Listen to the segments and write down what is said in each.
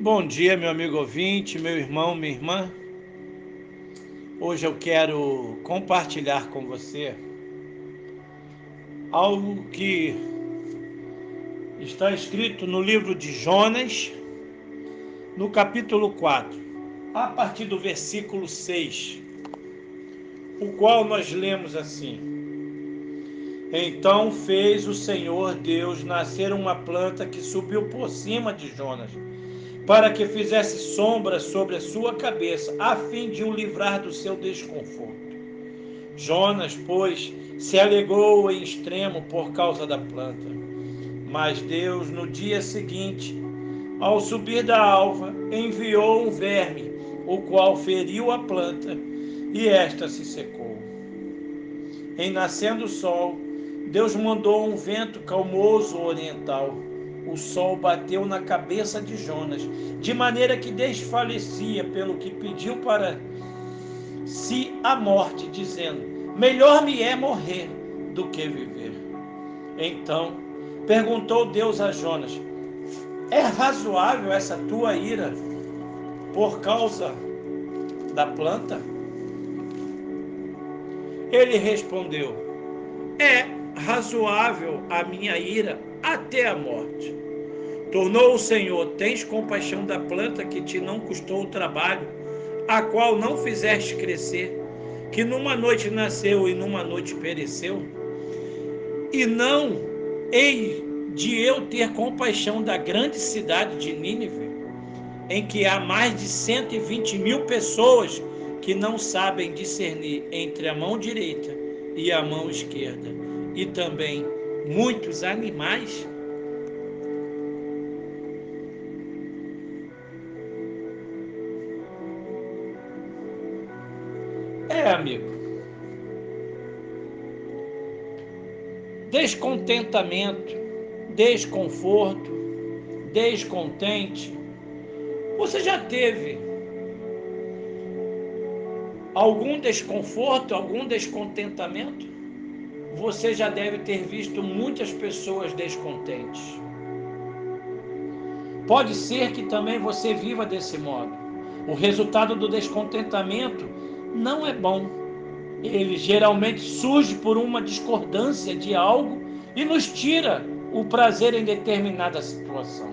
Bom dia, meu amigo ouvinte, meu irmão, minha irmã. Hoje eu quero compartilhar com você algo que está escrito no livro de Jonas, no capítulo 4, a partir do versículo 6, o qual nós lemos assim: Então fez o Senhor Deus nascer uma planta que subiu por cima de Jonas para que fizesse sombra sobre a sua cabeça, a fim de o livrar do seu desconforto. Jonas, pois, se alegrou em extremo por causa da planta. Mas Deus, no dia seguinte, ao subir da alva, enviou um verme, o qual feriu a planta, e esta se secou. Em nascendo o sol, Deus mandou um vento calmoso oriental o sol bateu na cabeça de Jonas, de maneira que desfalecia, pelo que pediu para si a morte, dizendo: Melhor me é morrer do que viver. Então perguntou Deus a Jonas: É razoável essa tua ira por causa da planta? Ele respondeu: É razoável a minha ira até a morte. Tornou o Senhor: Tens compaixão da planta que te não custou o trabalho, a qual não fizeste crescer, que numa noite nasceu e numa noite pereceu? E não hei de eu ter compaixão da grande cidade de Nínive, em que há mais de 120 mil pessoas que não sabem discernir entre a mão direita e a mão esquerda, e também muitos animais? É, amigo. Descontentamento, desconforto, descontente. Você já teve algum desconforto, algum descontentamento? Você já deve ter visto muitas pessoas descontentes. Pode ser que também você viva desse modo. O resultado do descontentamento não é bom. Ele geralmente surge por uma discordância de algo e nos tira o prazer em determinada situação.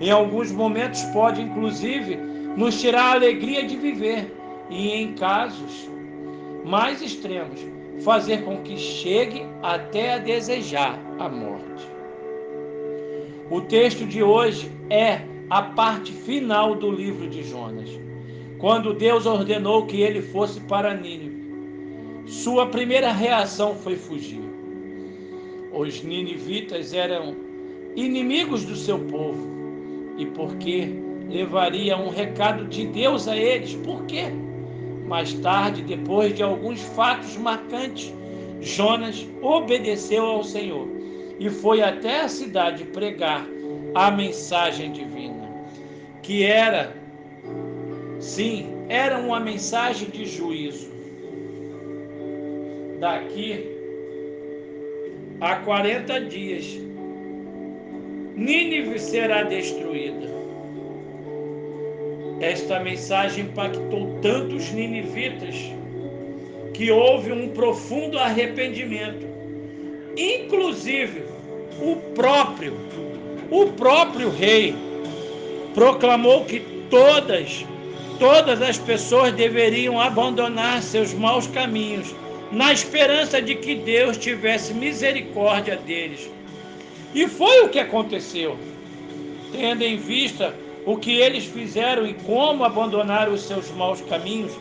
Em alguns momentos pode inclusive nos tirar a alegria de viver e em casos mais extremos fazer com que chegue até a desejar a morte. O texto de hoje é a parte final do livro de Jonas, quando Deus ordenou que ele fosse para Nínive. Sua primeira reação foi fugir. Os ninivitas eram inimigos do seu povo, e porque levaria um recado de Deus a eles, por quê? Mais tarde, depois de alguns fatos marcantes, Jonas obedeceu ao Senhor e foi até a cidade pregar a mensagem divina, que era, sim, era uma mensagem de juízo. Daqui a 40 dias, Nínive será destruída. Esta mensagem impactou tantos ninivitas que houve um profundo arrependimento. Inclusive, o próprio, o próprio rei proclamou que todas, todas as pessoas deveriam abandonar seus maus caminhos, na esperança de que Deus tivesse misericórdia deles. E foi o que aconteceu. Tendo em vista o que eles fizeram e como abandonaram os seus maus caminhos,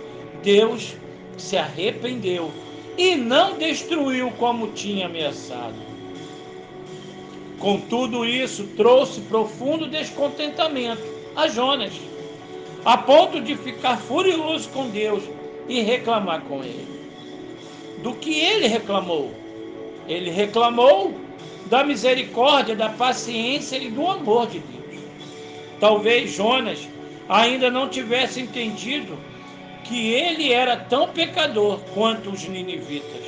Deus se arrependeu e não destruiu como tinha ameaçado. Com tudo isso, trouxe profundo descontentamento a Jonas, a ponto de ficar furioso com Deus e reclamar com ele. Do que ele reclamou? Ele reclamou da misericórdia, da paciência e do amor de Deus. Talvez Jonas ainda não tivesse entendido que ele era tão pecador quanto os ninivitas.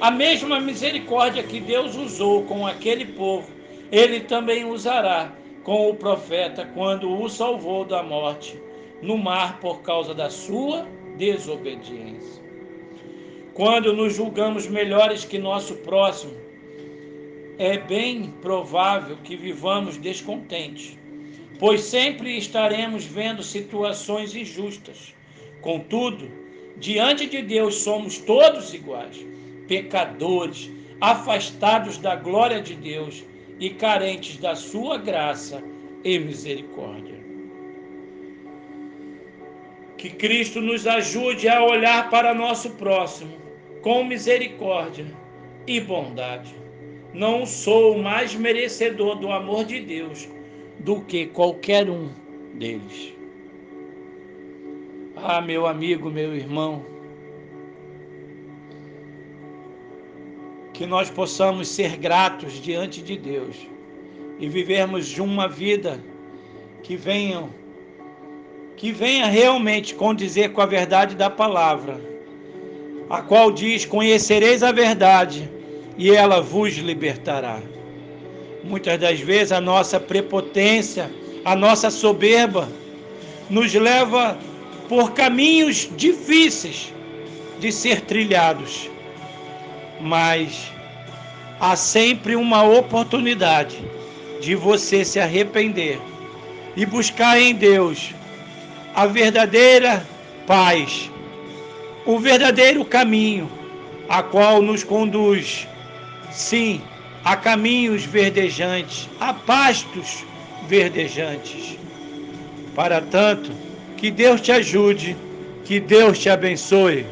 A mesma misericórdia que Deus usou com aquele povo, ele também usará com o profeta quando o salvou da morte no mar por causa da sua desobediência. Quando nos julgamos melhores que nosso próximo, é bem provável que vivamos descontentes, pois sempre estaremos vendo situações injustas. Contudo, diante de Deus somos todos iguais, pecadores, afastados da glória de Deus e carentes da sua graça e misericórdia. Que Cristo nos ajude a olhar para nosso próximo com misericórdia e bondade. Não sou mais merecedor do amor de Deus do que qualquer um deles. Ah, meu amigo, meu irmão, que nós possamos ser gratos diante de Deus e vivermos de uma vida que venham que venha realmente condizer com a verdade da palavra, a qual diz: Conhecereis a verdade e ela vos libertará. Muitas das vezes a nossa prepotência, a nossa soberba, nos leva por caminhos difíceis de ser trilhados, mas há sempre uma oportunidade de você se arrepender e buscar em Deus a verdadeira paz, o verdadeiro caminho, a qual nos conduz, sim, a caminhos verdejantes, a pastos verdejantes. Para tanto, que Deus te ajude, que Deus te abençoe.